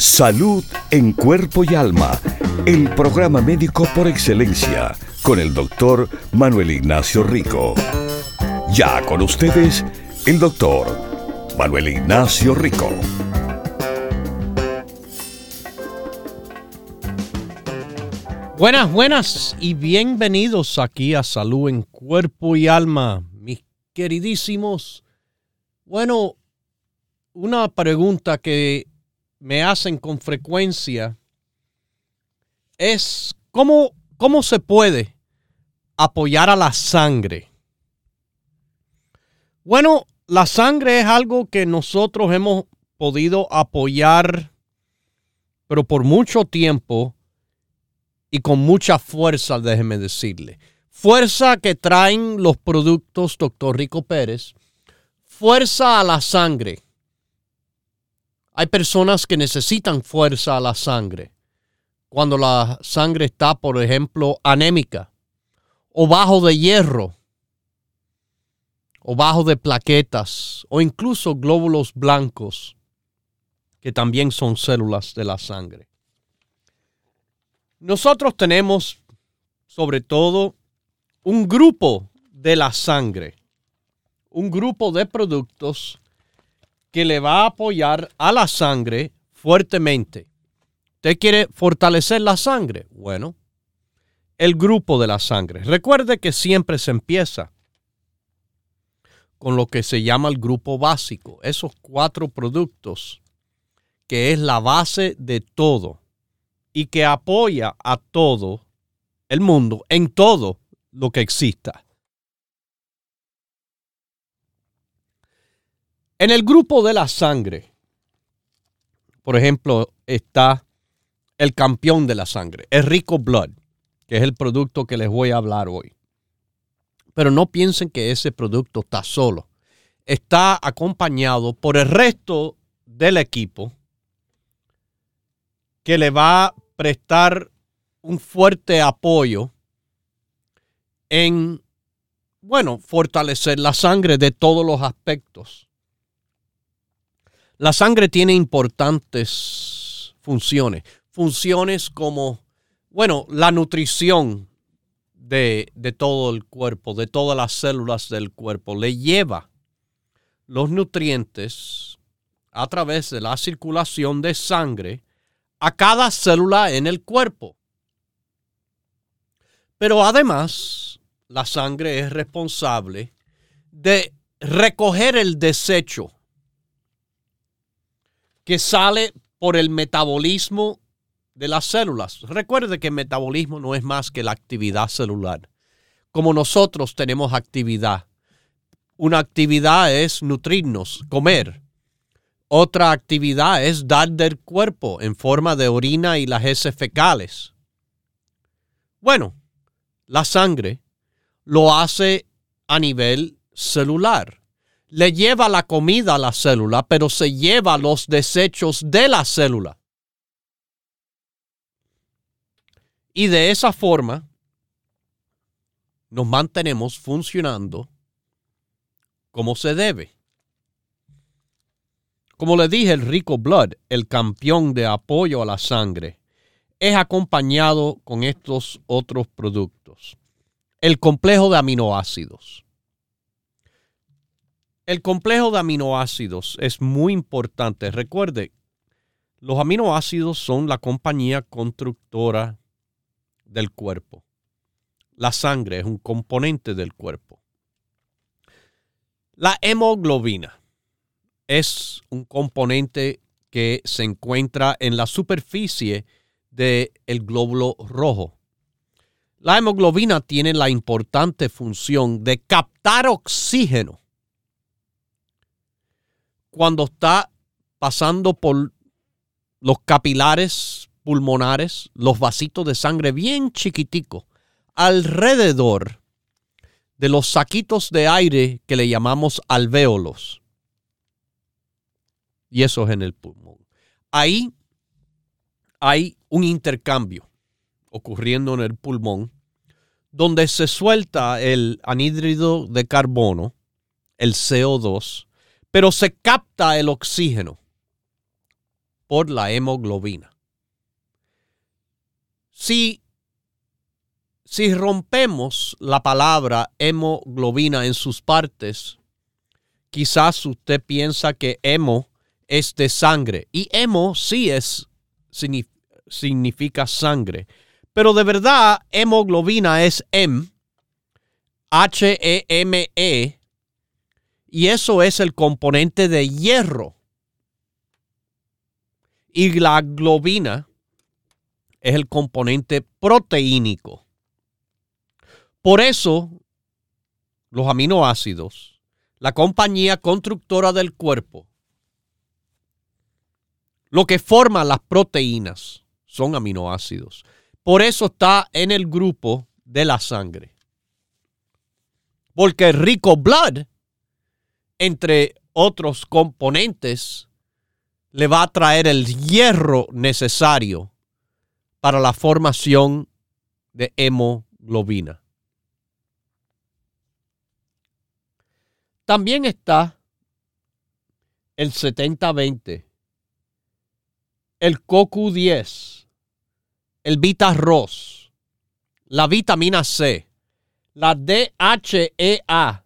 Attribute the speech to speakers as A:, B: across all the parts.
A: Salud en cuerpo y alma. El programa médico por excelencia con el doctor Manuel Ignacio Rico. Ya con ustedes, el doctor Manuel Ignacio Rico.
B: Buenas, buenas y bienvenidos aquí a Salud en Cuerpo y Alma, mis queridísimos. Bueno, una pregunta que me hacen con frecuencia es cómo ¿Cómo se puede apoyar a la sangre? Bueno, la sangre es algo que nosotros hemos podido apoyar, pero por mucho tiempo y con mucha fuerza, déjeme decirle. Fuerza que traen los productos Dr. Rico Pérez. Fuerza a la sangre. Hay personas que necesitan fuerza a la sangre cuando la sangre está, por ejemplo, anémica o bajo de hierro o bajo de plaquetas o incluso glóbulos blancos que también son células de la sangre. Nosotros tenemos sobre todo un grupo de la sangre, un grupo de productos que le va a apoyar a la sangre fuertemente. ¿Usted quiere fortalecer la sangre? Bueno, el grupo de la sangre. Recuerde que siempre se empieza con lo que se llama el grupo básico, esos cuatro productos, que es la base de todo y que apoya a todo el mundo en todo lo que exista. En el grupo de la sangre, por ejemplo, está el campeón de la sangre, es Rico Blood, que es el producto que les voy a hablar hoy. Pero no piensen que ese producto está solo. Está acompañado por el resto del equipo que le va a prestar un fuerte apoyo en, bueno, fortalecer la sangre de todos los aspectos. La sangre tiene importantes funciones funciones como, bueno, la nutrición de, de, todo el cuerpo, de todas las células del cuerpo, le lleva los nutrientes a través de la circulación de sangre a cada célula en el cuerpo. Pero además, la sangre es responsable de recoger el desecho que sale por el metabolismo de las células. Recuerde que el metabolismo no es más que la actividad celular. Como nosotros tenemos actividad. Una actividad es nutrirnos, comer. Otra actividad es dar del cuerpo en forma de orina y las heces fecales. Bueno, la sangre lo hace a nivel celular. Le lleva la comida a la célula, pero se lleva los desechos de la célula. Y de esa forma nos mantenemos funcionando como se debe. Como le dije, el Rico Blood, el campeón de apoyo a la sangre, es acompañado con estos otros productos. El complejo de aminoácidos. El complejo de aminoácidos es muy importante. Recuerde, los aminoácidos son la compañía constructora del cuerpo. La sangre es un componente del cuerpo. La hemoglobina es un componente que se encuentra en la superficie del glóbulo rojo. La hemoglobina tiene la importante función de captar oxígeno cuando está pasando por los capilares pulmonares, los vasitos de sangre bien chiquiticos alrededor de los saquitos de aire que le llamamos alvéolos. Y eso es en el pulmón. Ahí hay un intercambio ocurriendo en el pulmón donde se suelta el anhídrido de carbono, el CO2, pero se capta el oxígeno por la hemoglobina. Si, si rompemos la palabra hemoglobina en sus partes, quizás usted piensa que hemo es de sangre y hemo sí es significa sangre pero de verdad, hemoglobina es M, H-E-M-E, y eso es el componente de hierro. Y la globina es el componente proteínico. Por eso, los aminoácidos, la compañía constructora del cuerpo, lo que forma las proteínas son aminoácidos. Por eso está en el grupo de la sangre. Porque rico blood, entre otros componentes, le va a traer el hierro necesario para la formación de hemoglobina. También está el 70-20, el CoQ10 el Vita Ros, la vitamina C, la DHEA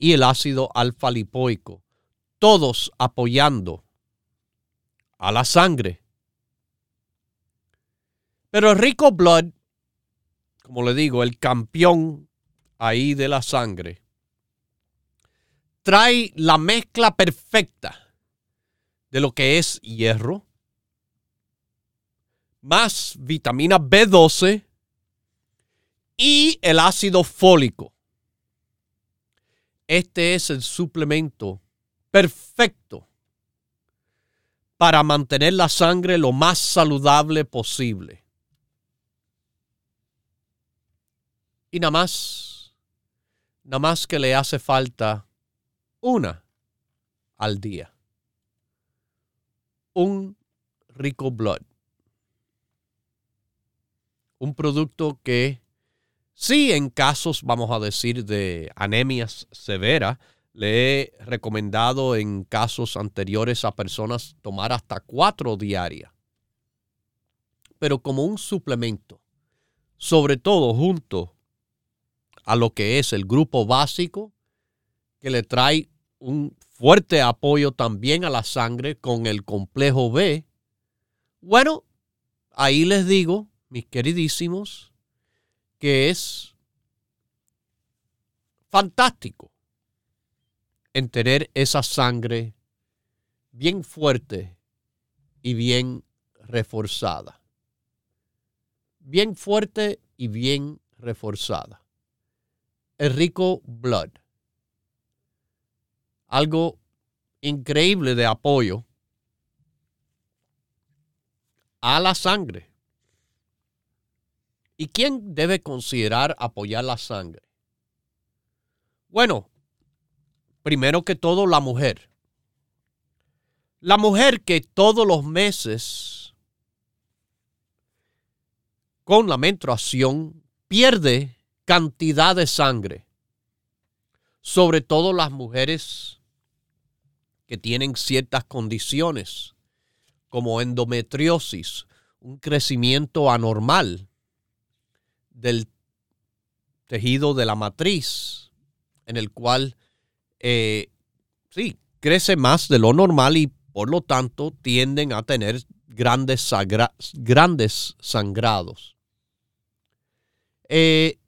B: y el ácido alfa lipoico, todos apoyando a la sangre. Pero Rico Blood, como le digo, el campeón ahí de la sangre, trae la mezcla perfecta de lo que es hierro, más vitamina B12 y el ácido fólico. Este es el suplemento perfecto para mantener la sangre lo más saludable posible. Y nada más, nada más que le hace falta una al día. Un rico blood un producto que sí en casos, vamos a decir, de anemias severas, le he recomendado en casos anteriores a personas tomar hasta cuatro diarias. Pero como un suplemento, sobre todo junto a lo que es el grupo básico, que le trae un fuerte apoyo también a la sangre con el complejo B, bueno, ahí les digo mis queridísimos, que es fantástico en tener esa sangre bien fuerte y bien reforzada. Bien fuerte y bien reforzada. El rico blood. Algo increíble de apoyo a la sangre. ¿Y quién debe considerar apoyar la sangre? Bueno, primero que todo la mujer. La mujer que todos los meses con la menstruación pierde cantidad de sangre. Sobre todo las mujeres que tienen ciertas condiciones como endometriosis, un crecimiento anormal del tejido de la matriz, en el cual, eh, sí, crece más de lo normal y por lo tanto tienden a tener grandes, sangrados. Eh,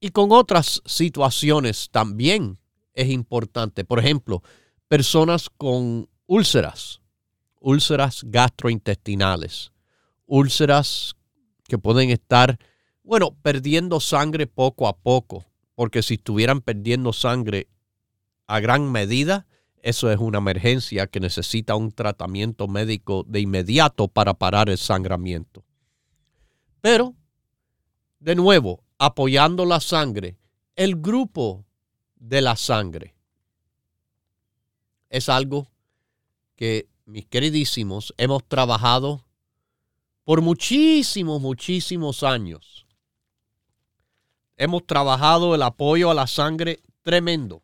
B: y con otras situaciones también es importante. Por ejemplo, personas con úlceras, úlceras gastrointestinales, úlceras que pueden estar bueno, perdiendo sangre poco a poco, porque si estuvieran perdiendo sangre a gran medida, eso es una emergencia que necesita un tratamiento médico de inmediato para parar el sangramiento. Pero de nuevo, apoyando la sangre, el grupo de la sangre. Es algo que, mis queridísimos, hemos trabajado por muchísimos, muchísimos años. Hemos trabajado el apoyo a la sangre tremendo.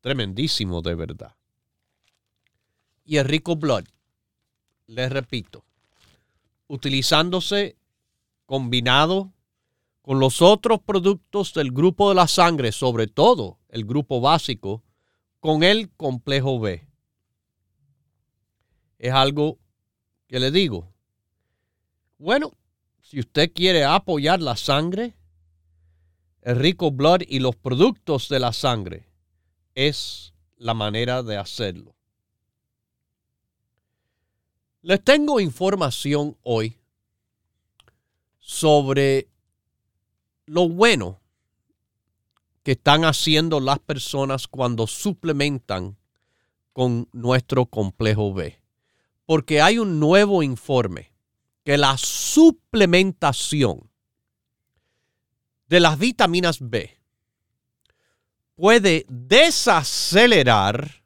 B: Tremendísimo de verdad. Y el rico blood, les repito, utilizándose combinado con los otros productos del grupo de la sangre, sobre todo el grupo básico, con el complejo B. Es algo que le digo. Bueno, si usted quiere apoyar la sangre, el rico blood y los productos de la sangre, es la manera de hacerlo. Les tengo información hoy sobre lo bueno que están haciendo las personas cuando suplementan con nuestro complejo B. Porque hay un nuevo informe que la suplementación de las vitaminas B puede desacelerar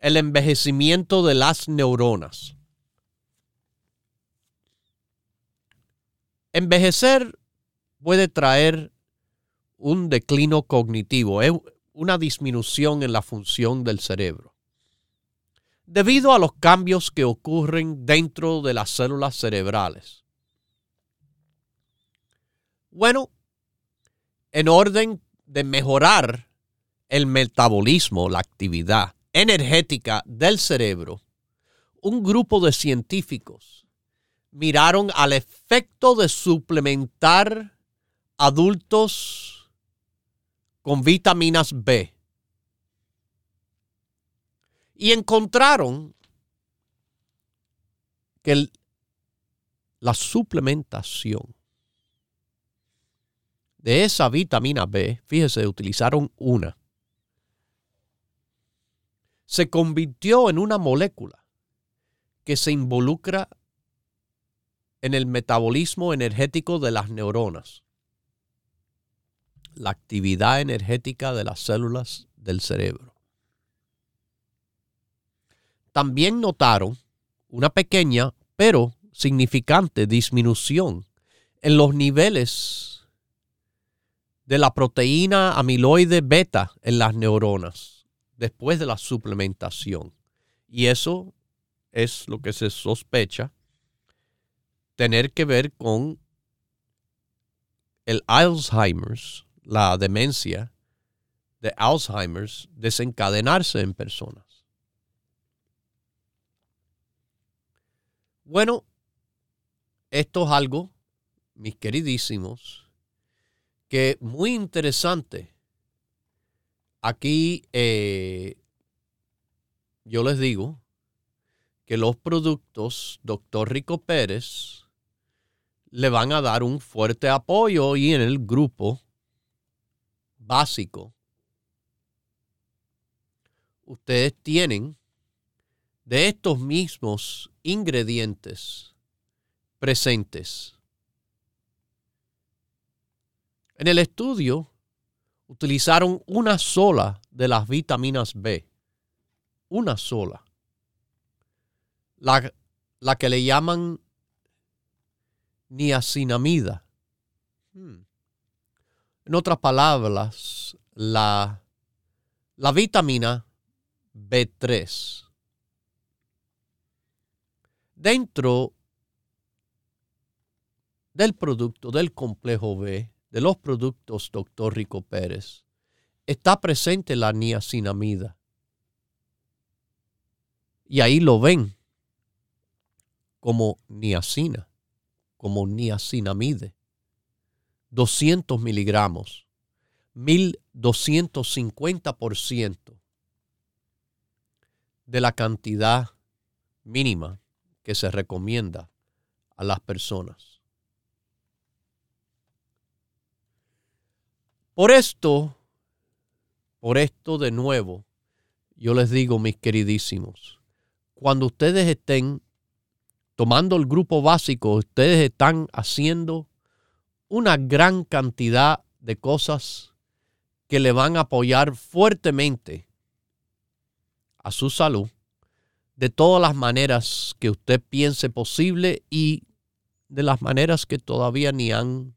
B: el envejecimiento de las neuronas. Envejecer puede traer un declino cognitivo, una disminución en la función del cerebro, debido a los cambios que ocurren dentro de las células cerebrales. Bueno, en orden de mejorar el metabolismo, la actividad energética del cerebro, un grupo de científicos miraron al efecto de suplementar adultos con vitaminas B. Y encontraron que la suplementación de esa vitamina B, fíjese, utilizaron una, se convirtió en una molécula que se involucra en el metabolismo energético de las neuronas, la actividad energética de las células del cerebro. También notaron una pequeña pero significante disminución en los niveles de la proteína amiloide beta en las neuronas después de la suplementación. Y eso es lo que se sospecha tener que ver con el Alzheimer's, la demencia de Alzheimer's desencadenarse en personas. Bueno, esto es algo, mis queridísimos, que muy interesante. Aquí eh, yo les digo que los productos Dr. Rico Pérez le van a dar un fuerte apoyo y en el grupo básico ustedes tienen de estos mismos ingredientes presentes. En el estudio utilizaron una sola de las vitaminas B, una sola, la, la que le llaman niacinamida. Hmm. En otras palabras, la, la vitamina B3. Dentro del producto del complejo B, de los productos Dr. Rico Pérez, está presente la niacinamida. Y ahí lo ven como niacina como niacinamide, 200 miligramos, 1250% de la cantidad mínima que se recomienda a las personas. Por esto, por esto de nuevo, yo les digo, mis queridísimos, cuando ustedes estén tomando el grupo básico, ustedes están haciendo una gran cantidad de cosas que le van a apoyar fuertemente a su salud de todas las maneras que usted piense posible y de las maneras que todavía ni han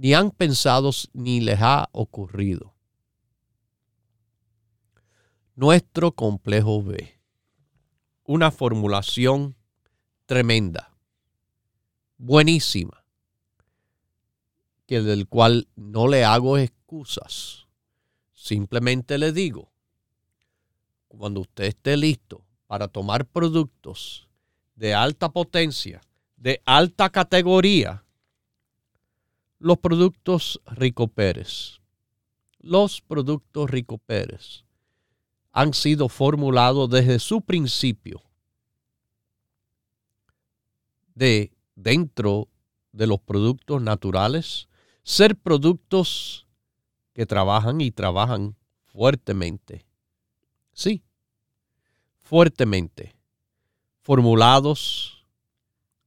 B: ni han pensado ni les ha ocurrido. Nuestro complejo B. Una formulación tremenda, buenísima, que del cual no le hago excusas. Simplemente le digo, cuando usted esté listo para tomar productos de alta potencia, de alta categoría, los productos Rico Pérez. Los productos Rico Pérez han sido formulados desde su principio de dentro de los productos naturales, ser productos que trabajan y trabajan fuertemente. Sí, fuertemente, formulados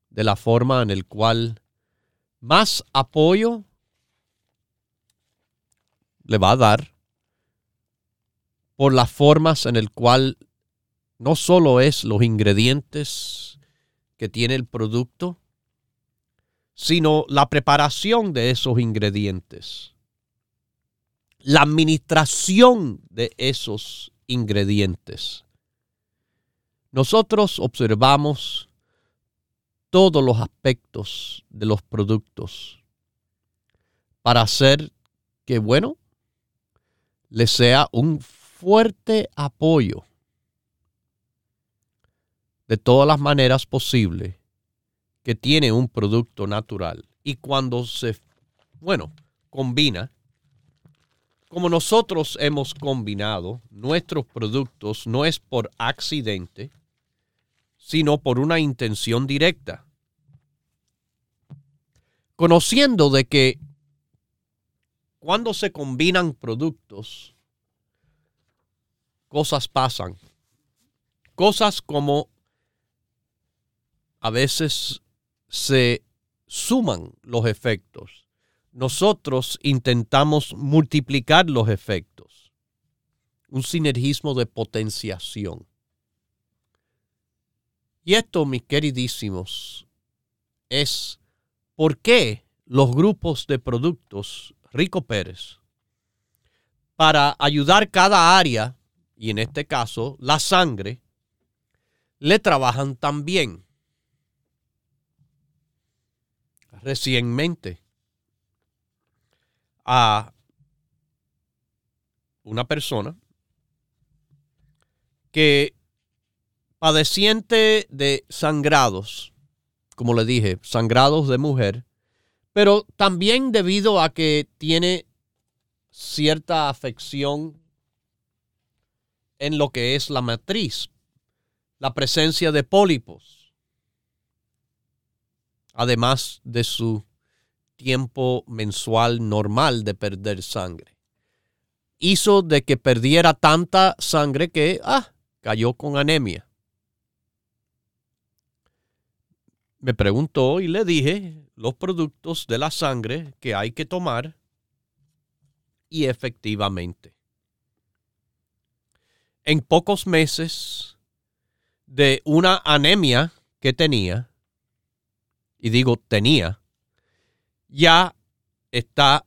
B: de la forma en el cual más apoyo le va a dar por las formas en el cual no solo es los ingredientes que tiene el producto, sino la preparación de esos ingredientes, la administración de esos ingredientes. Nosotros observamos todos los aspectos de los productos para hacer que, bueno, le sea un fuerte apoyo de todas las maneras posibles que tiene un producto natural. Y cuando se, bueno, combina, como nosotros hemos combinado nuestros productos, no es por accidente, sino por una intención directa. Conociendo de que cuando se combinan productos, cosas pasan. Cosas como a veces se suman los efectos. Nosotros intentamos multiplicar los efectos. Un sinergismo de potenciación. Y esto, mis queridísimos, es por qué los grupos de productos Rico Pérez, para ayudar cada área, y en este caso la sangre, le trabajan tan bien. Recientemente, a una persona que padeciente de sangrados, como le dije, sangrados de mujer, pero también debido a que tiene cierta afección en lo que es la matriz, la presencia de pólipos, además de su tiempo mensual normal de perder sangre. Hizo de que perdiera tanta sangre que ah, cayó con anemia. Me preguntó y le dije los productos de la sangre que hay que tomar y efectivamente. En pocos meses de una anemia que tenía, y digo tenía, ya está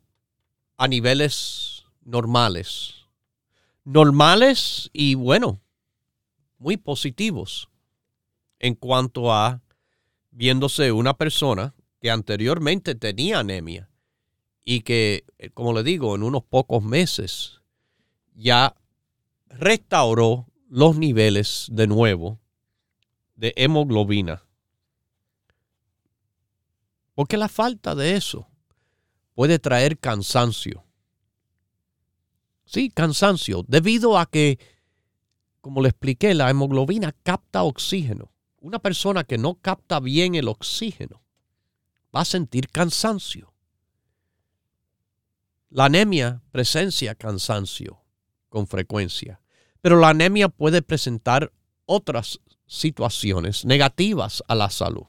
B: a niveles normales. Normales y bueno, muy positivos en cuanto a viéndose una persona que anteriormente tenía anemia y que, eh, como le digo, en unos pocos meses ya restauró los niveles de nuevo de hemoglobina. Porque la falta de eso puede traer cansancio. Sí, cansancio, debido a que, como le expliqué, la hemoglobina capta oxígeno una persona que no capta bien el oxígeno va a sentir cansancio. La anemia presencia cansancio con frecuencia, pero la anemia puede presentar otras situaciones negativas a la salud.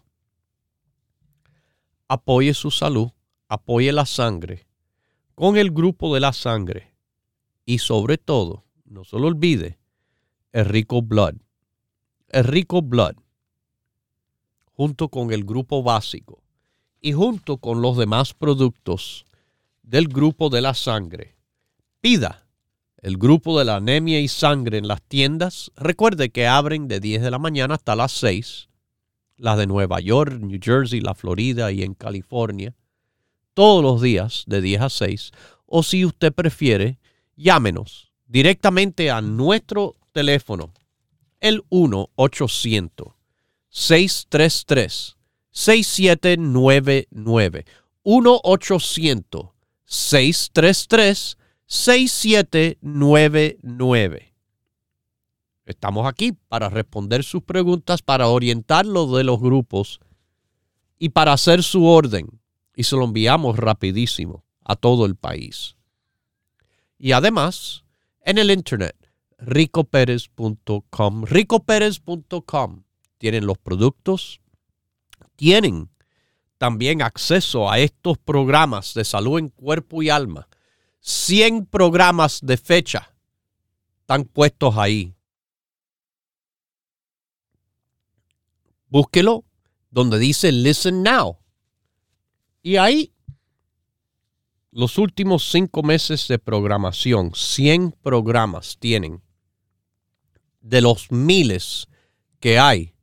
B: Apoye su salud apoye la sangre con el grupo de la sangre y sobre todo, no se lo olvide, el Rico Blood. El Rico Blood, junto con el grupo básico y junto con los demás productos del grupo de la sangre, pida el grupo de la anemia y sangre en las tiendas. Recuerde que abren de 10 de la mañana hasta las 6, las de Nueva York, New Jersey, la Florida y en California, todos los días de 10 a 6. O si usted prefiere, llámenos directamente a nuestro teléfono, el 1-800-633-6799. 1-800-633-6799. Estamos aquí para responder sus preguntas, para orientarlo de los grupos y para hacer su orden. Y se lo enviamos rapidísimo a todo el país. Y además, en el internet, ricoperez.com. ricoperez.com. Tienen los productos, tienen también acceso a estos programas de salud en cuerpo y alma. 100 programas de fecha están puestos ahí. Búsquelo donde dice Listen Now. Y ahí los últimos cinco meses de programación, 100 programas tienen de los miles que hay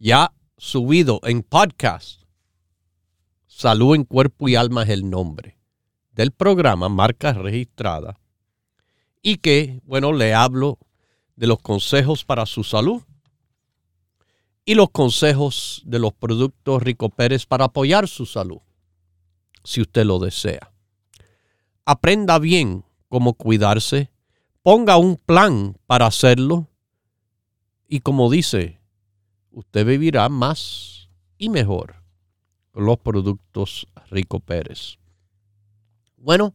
B: ya subido en podcast. Salud en cuerpo y alma es el nombre del programa, marca registrada. Y que, bueno, le hablo de los consejos para su salud y los consejos de los productos Rico Pérez para apoyar su salud, si usted lo desea aprenda bien cómo cuidarse, ponga un plan para hacerlo y como dice, usted vivirá más y mejor con los productos Rico Pérez. Bueno,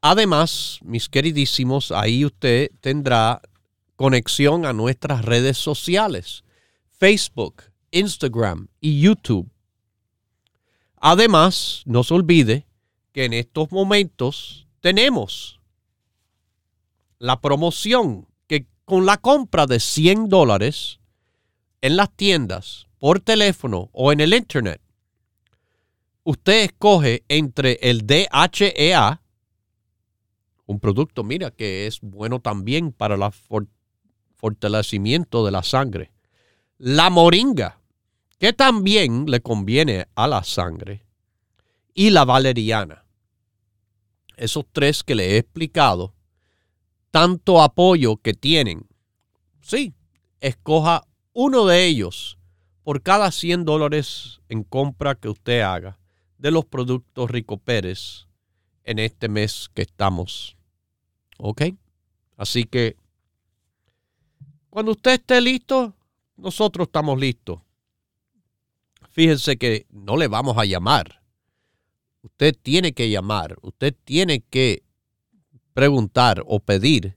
B: además, mis queridísimos, ahí usted tendrá conexión a nuestras redes sociales, Facebook, Instagram y YouTube. Además, no se olvide que en estos momentos tenemos la promoción que con la compra de 100 dólares en las tiendas, por teléfono o en el internet, usted escoge entre el DHEA, un producto, mira, que es bueno también para el fortalecimiento de la sangre, la moringa, que también le conviene a la sangre, y la valeriana esos tres que le he explicado, tanto apoyo que tienen, sí, escoja uno de ellos por cada 100 dólares en compra que usted haga de los productos Rico Pérez en este mes que estamos. ¿Ok? Así que cuando usted esté listo, nosotros estamos listos. Fíjense que no le vamos a llamar Usted tiene que llamar, usted tiene que preguntar o pedir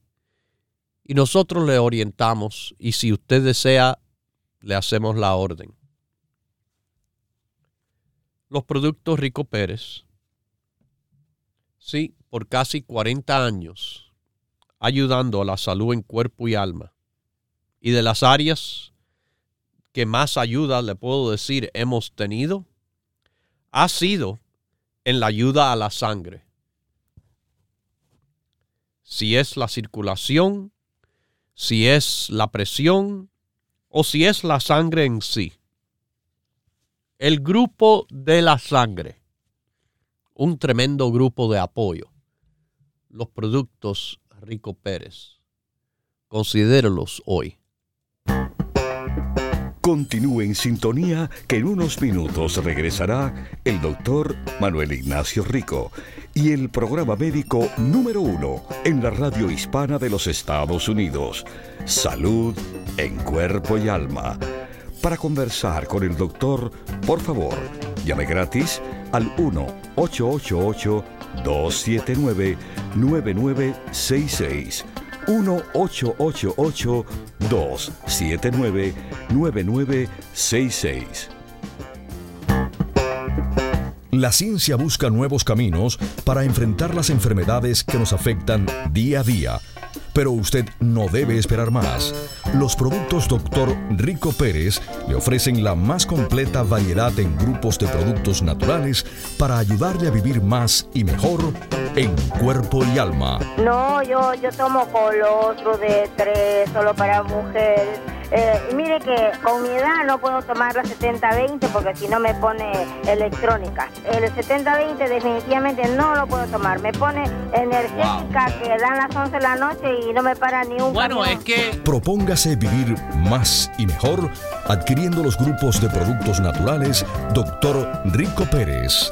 B: y nosotros le orientamos y si usted desea, le hacemos la orden. Los productos Rico Pérez, sí, por casi 40 años, ayudando a la salud en cuerpo y alma. Y de las áreas que más ayuda, le puedo decir, hemos tenido, ha sido en la ayuda a la sangre. Si es la circulación, si es la presión o si es la sangre en sí. El grupo de la sangre, un tremendo grupo de apoyo. Los productos Rico Pérez. Considérelos hoy.
A: Continúe en sintonía que en unos minutos regresará el doctor Manuel Ignacio Rico y el programa médico número uno en la radio hispana de los Estados Unidos, Salud en Cuerpo y Alma. Para conversar con el doctor, por favor, llame gratis al 1-888-279-9966 1-888-279-9966.
C: La ciencia busca nuevos caminos para enfrentar las enfermedades que nos afectan día a día. Pero usted no debe esperar más. Los productos Dr. Rico Pérez le ofrecen la más completa variedad en grupos de productos naturales para ayudarle a vivir más y mejor en cuerpo y alma.
D: No, yo, yo tomo colostro de tres solo para mujeres eh, mire que con mi edad no puedo tomar la 70-20 porque si no me pone electrónica. El 70-20 definitivamente no lo puedo tomar. Me pone energética que dan las 11 de la noche y no me para ni un
E: Bueno, es que...
C: Propóngase vivir más y mejor adquiriendo los grupos de productos naturales Dr. Rico Pérez.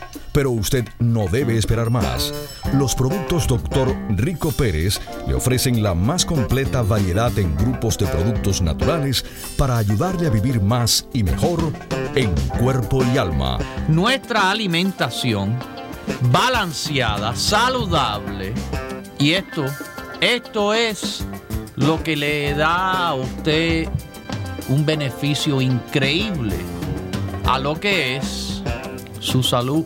C: pero usted no debe esperar más. Los productos Dr. Rico Pérez le ofrecen la más completa variedad en grupos de productos naturales para ayudarle a vivir más y mejor en cuerpo y alma.
E: Nuestra alimentación balanceada, saludable. Y esto, esto es lo que le da a usted un beneficio increíble a lo que es su salud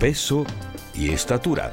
C: peso y estatura.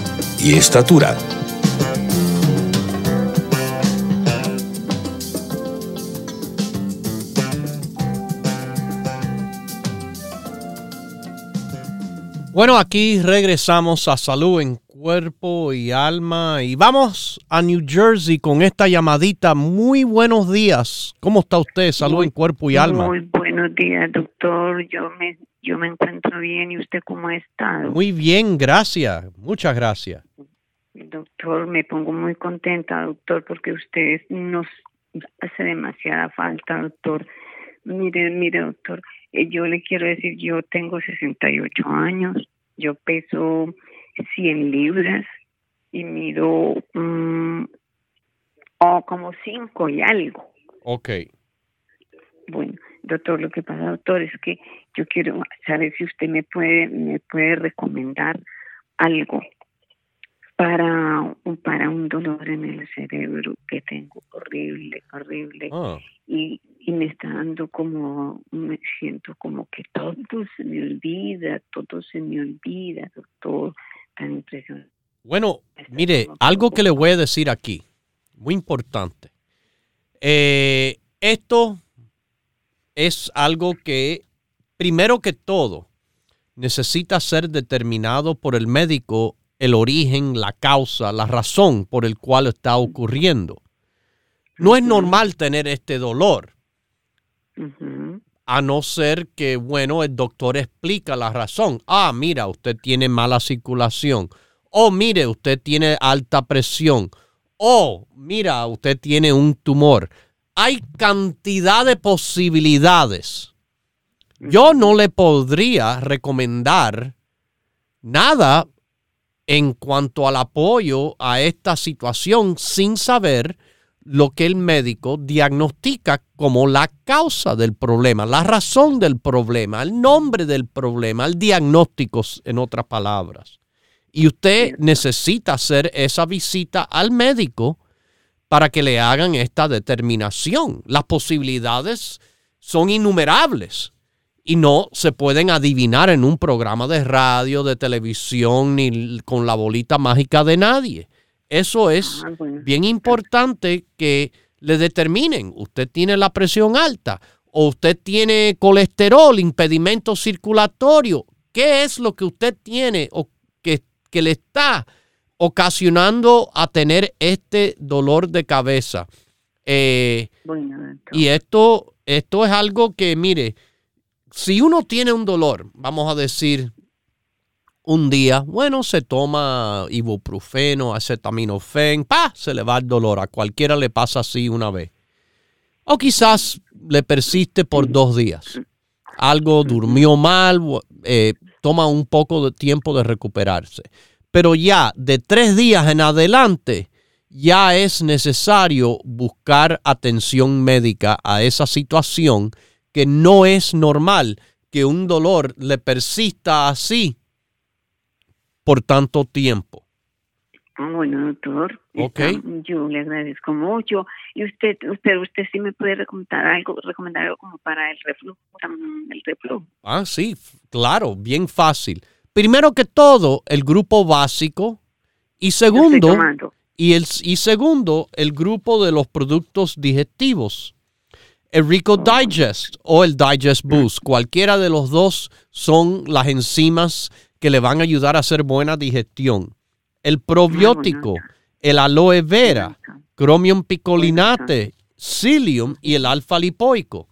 A: y estatura.
B: Bueno, aquí regresamos a salud en cuerpo y alma y vamos a New Jersey con esta llamadita. Muy buenos días. ¿Cómo está usted? Salud en cuerpo y alma.
F: Muy buenos días, doctor. Yo me, yo me encuentro bien. ¿Y usted cómo está?
B: Muy bien, gracias. Muchas gracias.
F: Doctor, me pongo muy contenta, doctor, porque usted nos hace demasiada falta, doctor. Mire, mire, doctor, eh, yo le quiero decir, yo tengo 68 años, yo peso 100 libras y mido oh, como 5 y algo.
B: Ok.
F: Bueno, doctor, lo que pasa, doctor, es que yo quiero saber si usted me puede, me puede recomendar algo para, para un dolor en el cerebro que tengo horrible, horrible.
B: Ah.
F: Y, y me está dando como, me siento como que todo se me olvida, todo se me olvida, doctor, tan impresionante.
B: Bueno, mire, algo que le voy a decir aquí, muy importante. Eh, esto es algo que, primero que todo, necesita ser determinado por el médico el origen, la causa, la razón por el cual está ocurriendo. No es normal tener este dolor, a no ser que, bueno, el doctor explica la razón. Ah, mira, usted tiene mala circulación. O mire, usted tiene alta presión. O mira, usted tiene un tumor. Hay cantidad de posibilidades. Yo no le podría recomendar nada en cuanto al apoyo a esta situación sin saber lo que el médico diagnostica como la causa del problema, la razón del problema, el nombre del problema, el diagnóstico, en otras palabras. Y usted necesita hacer esa visita al médico para que le hagan esta determinación. Las posibilidades son innumerables y no se pueden adivinar en un programa de radio, de televisión, ni con la bolita mágica de nadie. Eso es
F: Ah,
B: bien importante que le determinen, usted tiene la presión alta o usted tiene colesterol, impedimento circulatorio. ¿Qué es lo que usted tiene o que, que le está ocasionando a tener este dolor de cabeza? Eh,
F: Bueno,
B: y esto, esto es algo que, mire, si uno tiene un dolor, vamos a decir, un día, bueno, se toma ibuprofeno, acetaminofén, pa, se le va el dolor. A cualquiera le pasa así una vez. O quizás le persiste por dos días. Algo durmió mal, eh, toma un poco de tiempo de recuperarse. Pero ya de tres días en adelante, ya es necesario buscar atención médica a esa situación que no es normal que un dolor le persista así por tanto tiempo.
F: Ah, bueno, doctor.
B: Ok.
F: Está- yo le agradezco mucho. Y usted, usted, usted sí me puede recomendar algo, recomendar algo como para el reflujo, el reflujo.
B: Ah, sí, claro, bien fácil. Primero que todo, el grupo básico. Y segundo, y, el, y segundo, el grupo de los productos digestivos. El Rico Digest o el Digest Boost, cualquiera de los dos son las enzimas que le van a ayudar a hacer buena digestión. El probiótico, el aloe vera, chromium picolinate, psyllium y el alfa lipoico.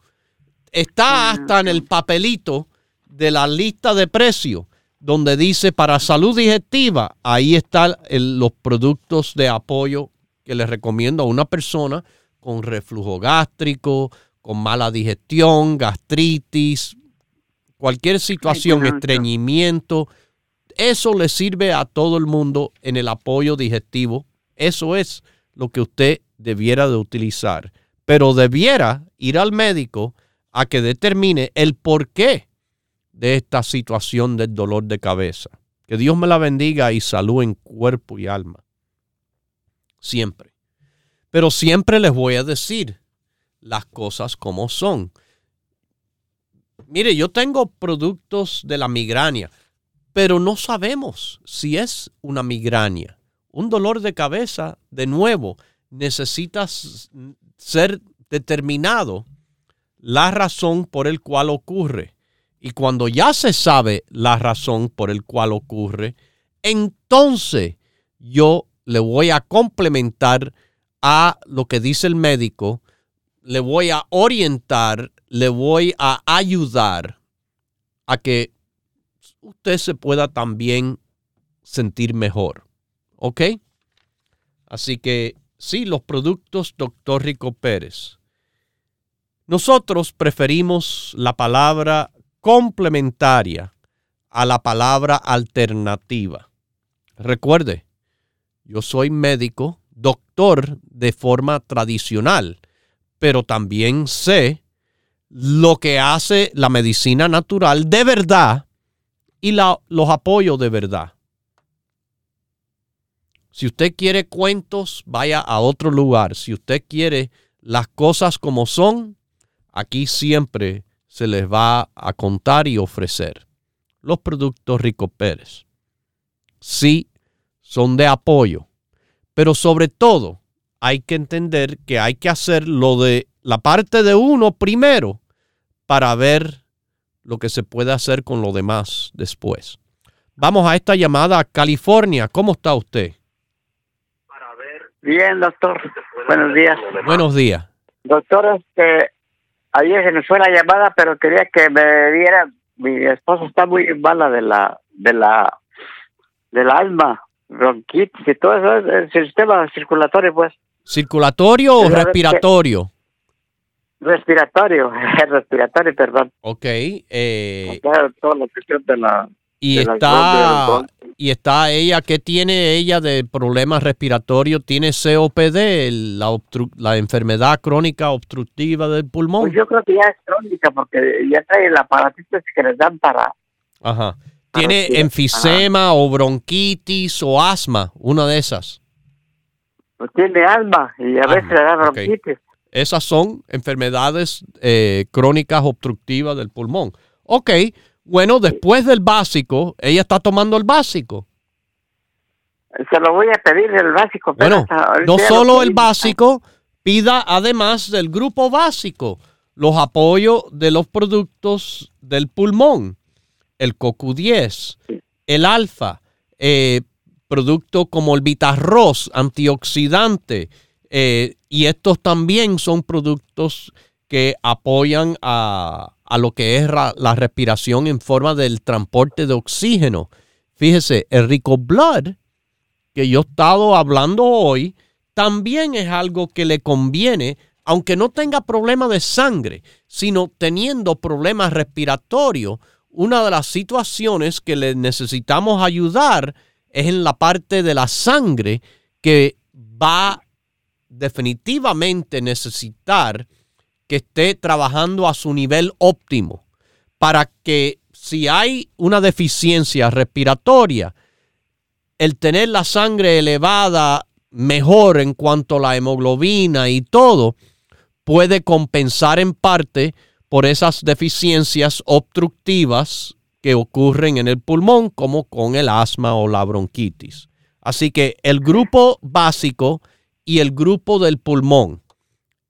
B: Está hasta en el papelito de la lista de precios donde dice para salud digestiva, ahí están los productos de apoyo que les recomiendo a una persona con reflujo gástrico, con mala digestión, gastritis, cualquier situación, estreñimiento. Eso le sirve a todo el mundo en el apoyo digestivo. Eso es lo que usted debiera de utilizar. Pero debiera ir al médico a que determine el porqué de esta situación del dolor de cabeza. Que Dios me la bendiga y salud en cuerpo y alma. Siempre. Pero siempre les voy a decir las cosas como son. Mire, yo tengo productos de la migraña, pero no sabemos si es una migraña. Un dolor de cabeza, de nuevo, necesita ser determinado la razón por el cual ocurre. Y cuando ya se sabe la razón por el cual ocurre, entonces yo le voy a complementar a lo que dice el médico, le voy a orientar, le voy a ayudar a que usted se pueda también sentir mejor. ¿Ok? Así que sí, los productos Dr. Rico Pérez. Nosotros preferimos la palabra complementaria a la palabra alternativa. Recuerde, yo soy médico, doctor de forma tradicional, pero también sé lo que hace la medicina natural de verdad y los apoyos de verdad. Si usted quiere cuentos, vaya a otro lugar. Si usted quiere las cosas como son, aquí siempre se les va a contar y ofrecer. Los productos Rico Pérez. Sí, son de apoyo, pero sobre todo hay que entender que hay que hacer lo de la parte de uno primero para ver lo que se puede hacer con lo demás después. Vamos a esta llamada a California. ¿Cómo está usted?
G: Bien, doctor. Buenos días.
B: Buenos días.
G: Doctor, este, ayer se nos fue la llamada, pero quería que me diera. Mi esposa está muy mala de la, de la, del alma, bronquitis y todo eso, el sistema circulatorio, pues.
B: ¿Circulatorio o respiratorio?
G: Respiratorio, respiratorio, perdón.
B: Ok. Eh,
G: todo lo que de la
B: y está, y está ella, ¿qué tiene ella de problemas respiratorios? ¿Tiene COPD, la, la enfermedad crónica obstructiva del pulmón?
G: Pues yo creo que ya es crónica porque ya trae el aparatito que les dan para...
B: Ajá. ¿Tiene enfisema o bronquitis o asma? Una de esas.
G: Pues tiene asma y a veces le da bronquitis.
B: Esas son enfermedades eh, crónicas obstructivas del pulmón. Ok, bueno, después del básico, ella está tomando el básico.
G: Se lo voy a pedir el básico.
B: Bueno, no solo el básico, pida además del grupo básico los apoyos de los productos del pulmón, el CoQ10, el alfa, eh, productos como el Vitarros, antioxidante, eh, y estos también son productos que apoyan a, a lo que es la respiración en forma del transporte de oxígeno. Fíjese, el Rico Blood, que yo he estado hablando hoy, también es algo que le conviene, aunque no tenga problema de sangre, sino teniendo problemas respiratorios. Una de las situaciones que le necesitamos ayudar es en la parte de la sangre que va definitivamente necesitar que esté trabajando a su nivel óptimo para que si hay una deficiencia respiratoria, el tener la sangre elevada mejor en cuanto a la hemoglobina y todo, puede compensar en parte por esas deficiencias obstructivas que ocurren en el pulmón, como con el asma o la bronquitis. Así que el grupo básico y el grupo del pulmón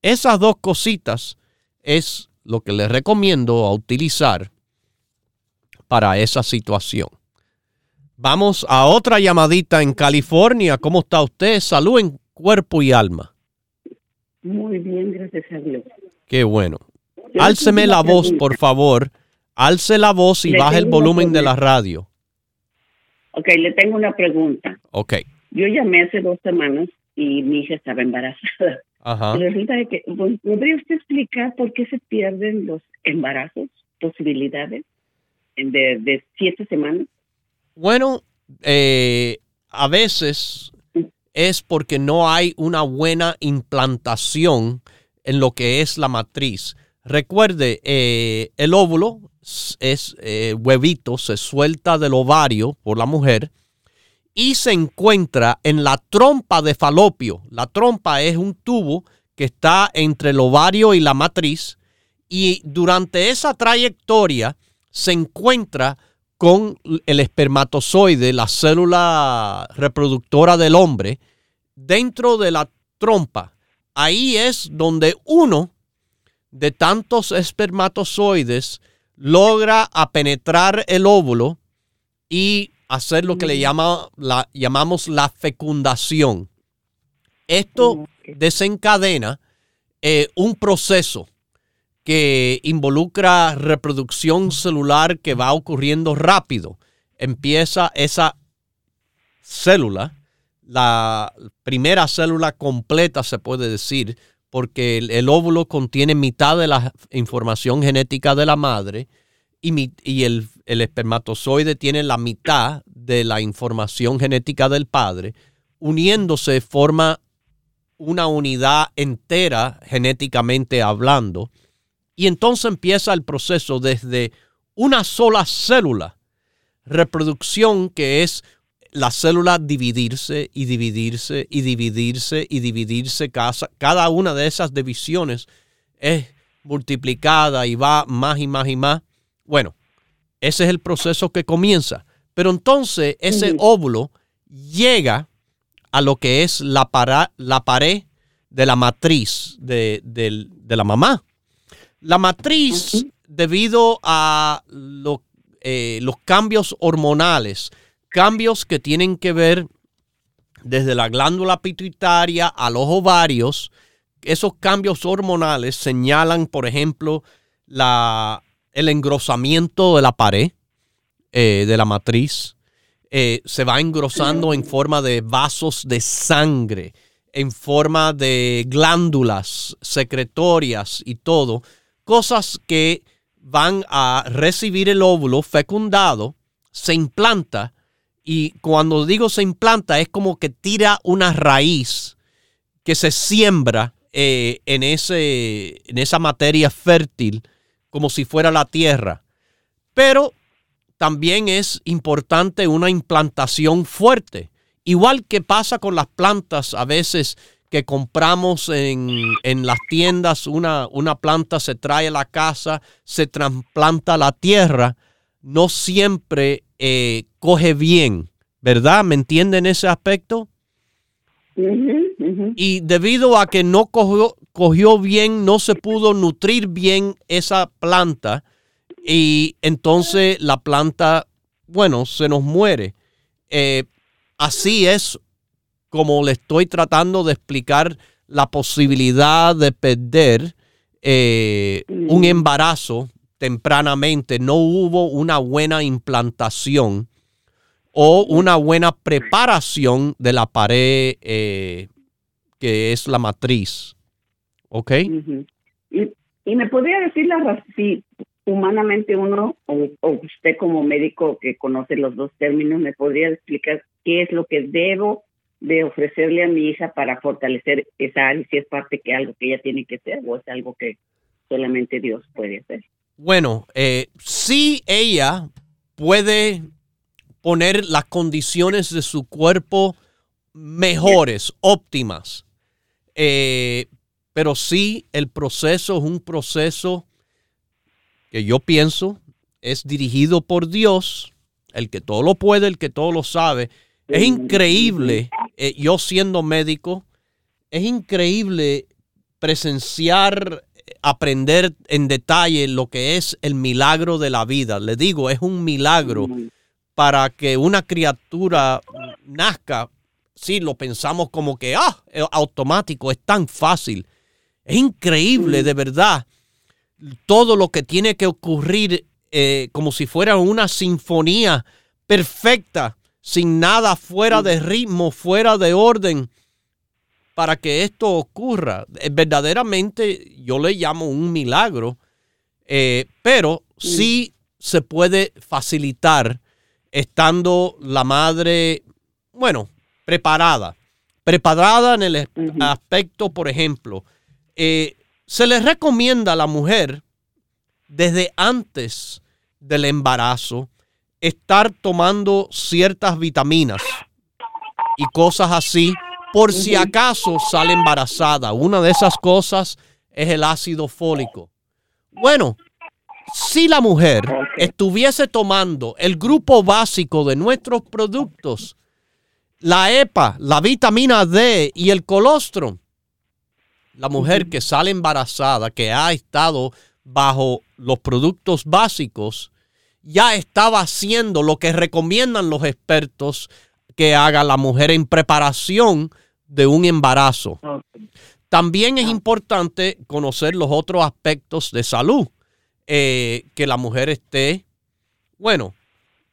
B: esas dos cositas es lo que les recomiendo a utilizar para esa situación. Vamos a otra llamadita en California. ¿Cómo está usted? Salud en cuerpo y alma.
H: Muy bien, gracias a Dios.
B: Qué bueno. Álceme la voz, por favor. Alce la voz y baje el volumen de la radio.
H: Ok, le tengo una pregunta.
B: Ok.
H: Yo llamé hace dos semanas y mi hija estaba embarazada. Ajá. resulta que, ¿podría usted explicar por qué se pierden los embarazos, posibilidades de, siete semanas?
B: Bueno, eh, a veces es porque no hay una buena implantación en lo que es la matriz. Recuerde, eh, el óvulo es eh, huevito, se suelta del ovario por la mujer y se encuentra en la trompa de falopio. La trompa es un tubo que está entre el ovario y la matriz Y durante esa trayectoria se encuentra con el espermatozoide, la célula reproductora del hombre, dentro de la trompa. Ahí es donde uno de tantos espermatozoides logra penetrar el óvulo y hacer lo que le llama, la, llamamos la fecundación. Esto desencadena eh, un proceso que involucra reproducción celular que va ocurriendo rápido. Empieza esa célula, la primera célula completa se puede decir, porque el, óvulo contiene mitad de la información genética de la madre y, el, el, espermatozoide tiene la mitad de la información genética del padre, uniéndose forma una unidad entera genéticamente hablando. Y entonces empieza el proceso desde una sola célula, reproducción que es la célula dividirse y dividirse y dividirse y dividirse. Cada, una de esas divisiones es multiplicada y va más y más y más. Bueno, ese es el proceso que comienza. Pero entonces ese óvulo llega a lo que es la, la pared de la matriz de, la mamá. La matriz, debido a eh, los cambios hormonales, cambios que tienen que ver desde la glándula pituitaria a los ovarios, esos cambios hormonales señalan, por ejemplo, la, el engrosamiento de la pared eh, de la matriz. Eh, se va engrosando en forma de vasos de sangre, en forma de glándulas secretorias y todo, cosas que van a recibir el óvulo fecundado, se implanta y cuando digo se implanta, es como que tira una raíz que se siembra eh, en, ese, en esa materia fértil, como si fuera la tierra. Pero también es importante una implantación fuerte. Igual que pasa con las plantas, a veces que compramos en, las tiendas, una, una, planta se trae a la casa, se trasplanta a la tierra, no siempre eh, coge bien, ¿verdad? ¿Me entienden ese aspecto? Y debido a que no cogió, cogió bien, no se pudo nutrir bien esa planta y entonces la planta, bueno, se nos muere. Eh, así es como le estoy tratando de explicar la posibilidad de perder eh, un embarazo tempranamente, no hubo una buena implantación o una buena preparación de la pared eh, que es la matriz. ¿Ok?
H: y, me podría decir la si humanamente uno, o, usted como médico que conoce los dos términos, me podría explicar qué es lo que debo de ofrecerle a mi hija para fortalecer esa área, si es parte que algo que ella tiene que hacer o es algo que solamente Dios puede hacer.
B: Bueno, eh, si ella puede poner las condiciones de su cuerpo mejores, óptimas, eh, pero sí el proceso es un proceso que yo pienso es dirigido por Dios, el que todo lo puede, el que todo lo sabe. Es increíble, eh, yo siendo médico, es increíble presenciar aprender en detalle lo que es el milagro de la vida. Le digo, es un milagro para que una criatura nazca. Sí, lo pensamos como que, ah, automático, es tan fácil. Es increíble, de verdad, todo lo que tiene que ocurrir eh, como si fuera una sinfonía perfecta, sin nada fuera de ritmo, fuera de orden para que esto ocurra. Eh, verdaderamente yo le llamo un milagro, eh, pero sí se puede facilitar estando la madre, bueno, preparada. Preparada en el aspecto, por ejemplo, eh, se le recomienda a la mujer desde antes del embarazo estar tomando ciertas vitaminas y cosas así por si acaso sale embarazada. Una de esas cosas es el ácido fólico. Bueno, si la mujer estuviese tomando el grupo básico de nuestros productos, la EPA, la vitamina D y el colostrum, la mujer que sale embarazada, que ha estado bajo los productos básicos, ya estaba haciendo lo que recomiendan los expertos que haga la mujer en preparación de un embarazo. También es importante conocer los otros aspectos de salud. Eh, que la mujer esté, bueno,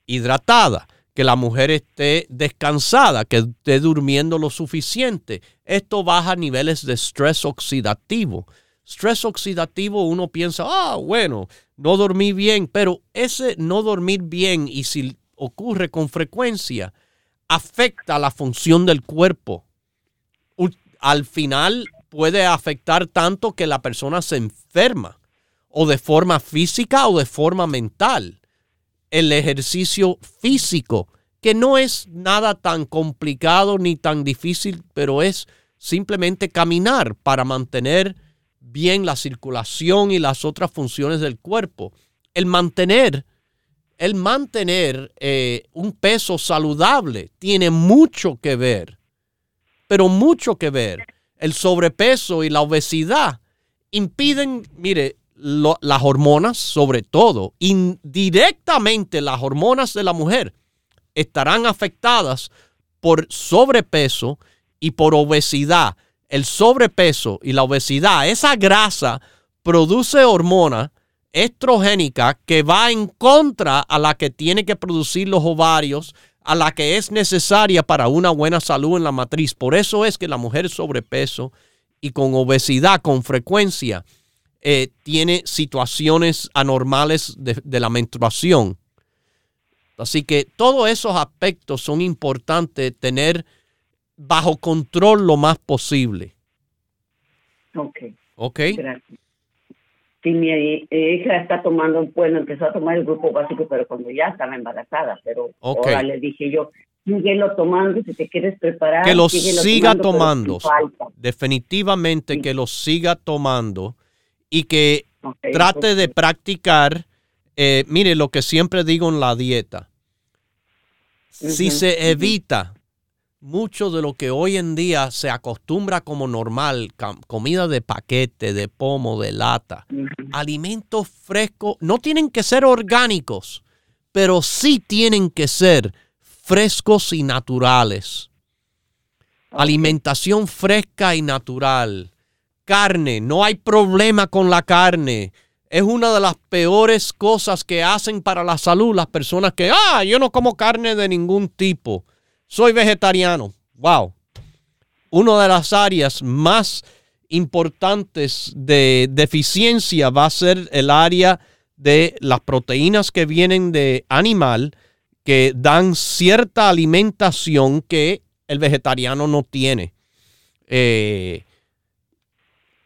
B: hidratada, que la mujer esté descansada, que esté durmiendo lo suficiente. Esto baja niveles de estrés oxidativo. Estrés oxidativo uno piensa, ah, bueno, no dormí bien, pero ese no dormir bien y si ocurre con frecuencia, afecta la función del cuerpo. Al final puede afectar tanto que la persona se enferma o de forma física o de forma mental. El ejercicio físico, que no es nada tan complicado ni tan difícil, pero es simplemente caminar para mantener bien la circulación y las otras funciones del cuerpo. El mantener, el mantener eh, un peso saludable tiene mucho que ver, pero mucho que ver. El sobrepeso y la obesidad impiden, mire, las hormonas, sobre todo, indirectamente las hormonas de la mujer, estarán afectadas por sobrepeso y por obesidad. El sobrepeso y la obesidad, esa grasa produce hormona estrogénica que va en contra a la que tiene que producir los ovarios, a la que es necesaria para una buena salud en la matriz. Por eso es que la mujer sobrepeso y con obesidad con frecuencia eh, tiene situaciones anormales de, la menstruación. Así que todos esos aspectos son importantes tener bajo control lo más posible.
H: Ok.
B: Ok.
H: Gracias. Sí, mi hija está tomando, bueno, empezó a tomar el grupo básico, pero cuando ya estaba embarazada, pero ahora le dije yo, síguelo tomando si te quieres preparar.
B: Que lo siga tomando. Definitivamente que lo siga tomando y que trate de practicar, eh, mire lo que siempre digo en la dieta, si se evita mucho de lo que hoy en día se acostumbra como normal, comida de paquete, de pomo, de lata, alimentos frescos, no tienen que ser orgánicos, pero sí tienen que ser frescos y naturales. Alimentación fresca y natural carne, no hay problema con la carne. Es una de las peores cosas que hacen para la salud las personas que, ah, yo no como carne de ningún tipo, soy vegetariano. Wow. Una de las áreas más importantes de deficiencia va a ser el área de las proteínas que vienen de animal que dan cierta alimentación que el vegetariano no tiene. Eh,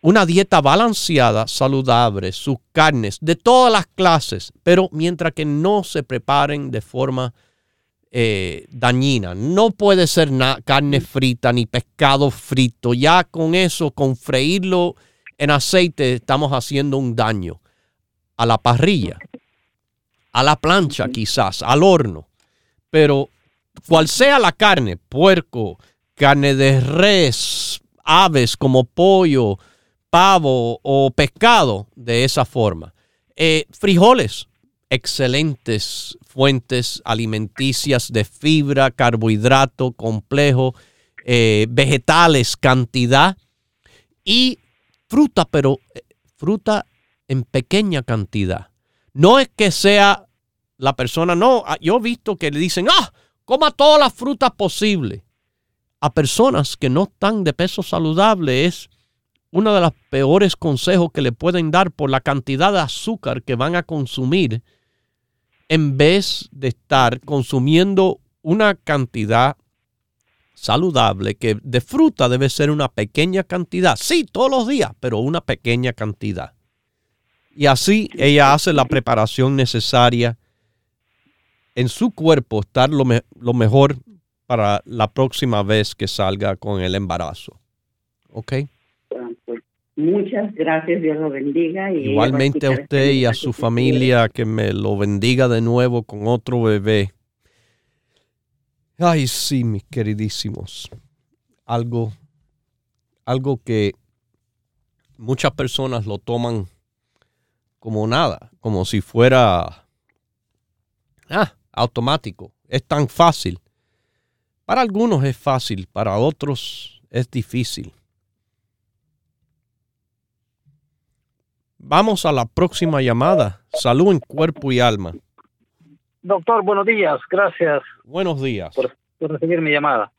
B: una dieta balanceada, saludable, sus carnes de todas las clases, pero mientras que no se preparen de forma eh, dañina. No puede ser carne frita ni pescado frito. Ya con eso, con freírlo en aceite, estamos haciendo un daño a la parrilla, a la plancha quizás, al horno. Pero cual sea la carne, puerco, carne de res, aves como pollo, pavo o pescado de esa forma. Eh, frijoles, excelentes fuentes alimenticias de fibra, carbohidrato complejo, eh, vegetales, cantidad y fruta, pero eh, fruta en pequeña cantidad. No es que sea la persona, no, ah, yo he visto que le dicen, ah, coma todas las frutas posibles. A personas que no están de peso saludable es uno de los peores consejos que le pueden dar por la cantidad de azúcar que van a consumir en vez de estar consumiendo una cantidad saludable que de fruta debe ser una pequeña cantidad. Sí, todos los días, pero una pequeña cantidad. Y así ella hace la preparación necesaria en su cuerpo, estar lo, lo mejor para la próxima vez que salga con el embarazo. ¿Ok?
H: Muchas gracias, Dios lo bendiga.
B: Y Igualmente a, a usted y a su familia, que me lo bendiga de nuevo con otro bebé. Ay, sí, mis queridísimos. Algo, algo que muchas personas lo toman como nada, como si fuera ah, automático. Es tan fácil. Para algunos es fácil, para otros es difícil. Vamos a la próxima llamada. Salud en cuerpo y alma.
I: Doctor, buenos días. Gracias.
B: Buenos días.
I: Por, recibir mi llamada.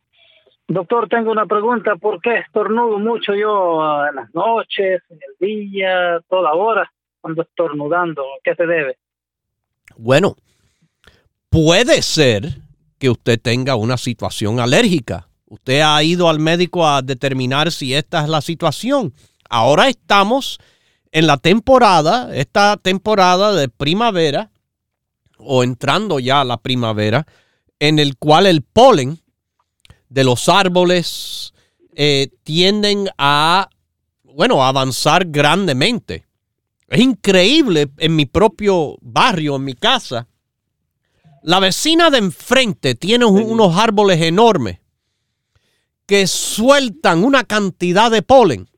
I: Doctor, tengo una pregunta. ¿Por qué estornudo mucho yo ah, en las noches, en el día, toda hora, cuando estornudando? ¿Qué se debe?
B: Bueno, puede ser que usted tenga una situación alérgica. Usted ha ido al médico a determinar si esta es la situación. Ahora estamos en la temporada, esta temporada de primavera, o entrando ya a la primavera, en el cual el polen de los árboles eh, tienden a, bueno, avanzar grandemente. Es increíble en mi propio barrio, en mi casa. La vecina de enfrente tiene unos árboles enormes que sueltan una cantidad de polen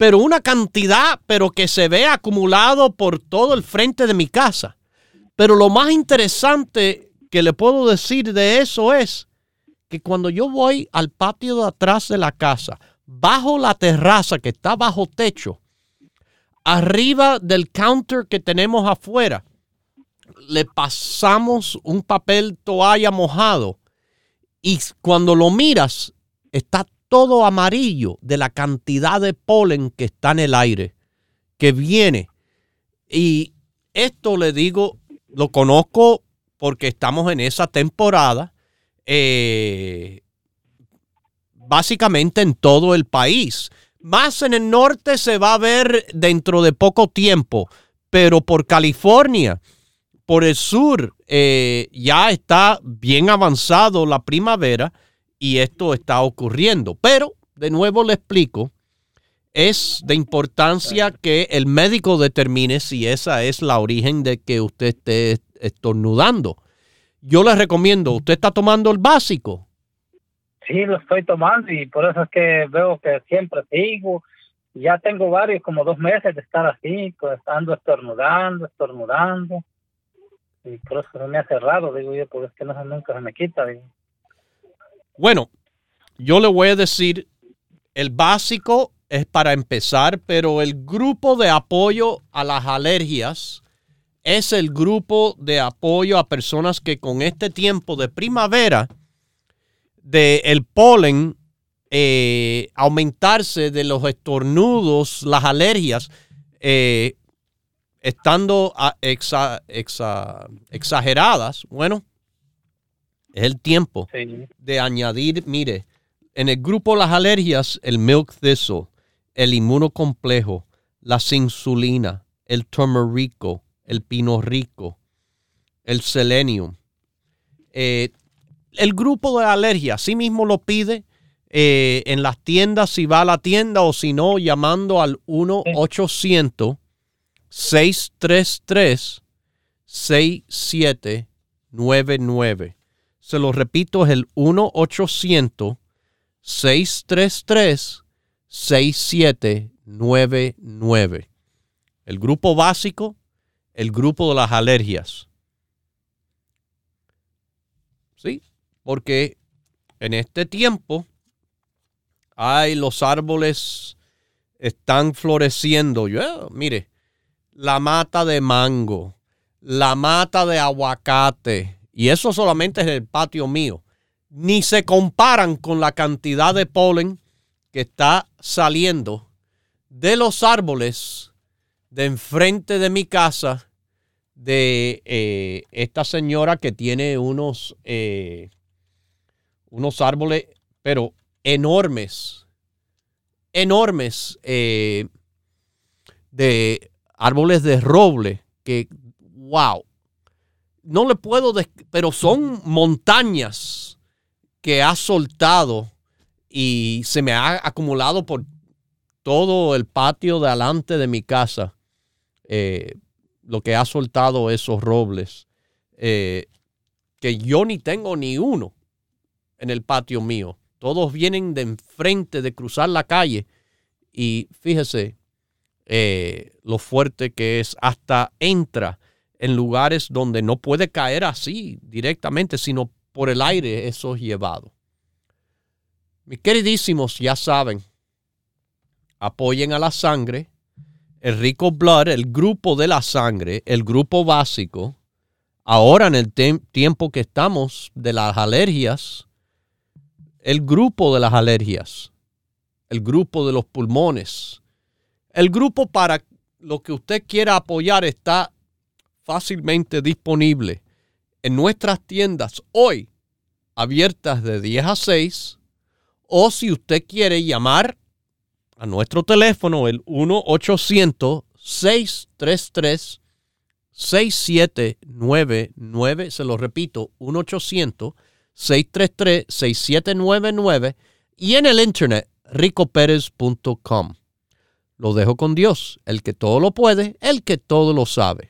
B: pero una cantidad, pero que se ve acumulado por todo el frente de mi casa. Pero lo más interesante que le puedo decir de eso es que cuando yo voy al patio de atrás de la casa, bajo la terraza que está bajo techo, arriba del counter que tenemos afuera, le pasamos un papel toalla mojado y cuando lo miras está todo amarillo de la cantidad de polen que está en el aire, que viene. Y esto le digo, lo conozco porque estamos en esa temporada, eh, básicamente en todo el país. Más en el norte se va a ver dentro de poco tiempo, pero por California, por el sur, eh, ya está bien avanzado la primavera y esto está ocurriendo. Pero, de nuevo le explico, es de importancia que el médico determine si esa es la origen de que usted esté estornudando. Yo le recomiendo, ¿usted está tomando el básico?
I: Sí, lo estoy tomando y por eso es que veo que siempre sigo. Ya tengo varios, como dos meses de estar así, pues ando estornudando, estornudando. Y por eso se me ha cerrado, digo yo, porque es que no, nunca se me quita. Digo.
B: Bueno, yo le voy a decir, el básico es para empezar, pero el grupo de apoyo a las alergias es el grupo de apoyo a personas que con este tiempo de primavera, de polen eh, aumentarse de los estornudos, las alergias, eh, estando exageradas, bueno, es el tiempo de añadir, mire, en el grupo las alergias, el milk thistle, el inmunocomplejo, la insulina, el turmerico, el pino rico, el selenium. Eh, el grupo de alergias, sí mismo lo pide eh, en las tiendas, si va a la tienda o si no, llamando al 1-800-633-6799. Se lo repito, es el 1-800-633-6799. El grupo básico, el grupo de las alergias. ¿Sí? Porque en este tiempo hay los árboles están floreciendo. Yo, mire, la mata de mango, la mata de aguacate, y eso solamente es el patio mío, ni se comparan con la cantidad de polen que está saliendo de los árboles de enfrente de mi casa de eh, esta señora que tiene unos, eh, unos árboles, pero enormes, enormes, eh, de árboles de roble, que, wow, no le puedo, pero son montañas que ha soltado y se me ha acumulado por todo el patio de delante de mi casa, eh, lo que ha soltado esos robles, eh, que yo ni tengo ni uno en el patio mío. Todos vienen de enfrente de cruzar la calle y fíjese eh, lo fuerte que es. Hasta entra en lugares donde no puede caer así directamente, sino por el aire eso es llevado. Mis queridísimos, ya saben, apoyen a la sangre, el Rico Blood, el grupo de la sangre, el grupo básico. Ahora en el tiempo que estamos de las alergias, el grupo de las alergias, el grupo de los pulmones, el grupo para lo que usted quiera apoyar está fácilmente disponible en nuestras tiendas hoy, abiertas de 10 a 6, o si usted quiere llamar a nuestro teléfono, el 1-800-633-6799, se lo repito, 1-800-633-6799 y en el internet ricoperez.com. Lo dejo con Dios, el que todo lo puede, el que todo lo sabe.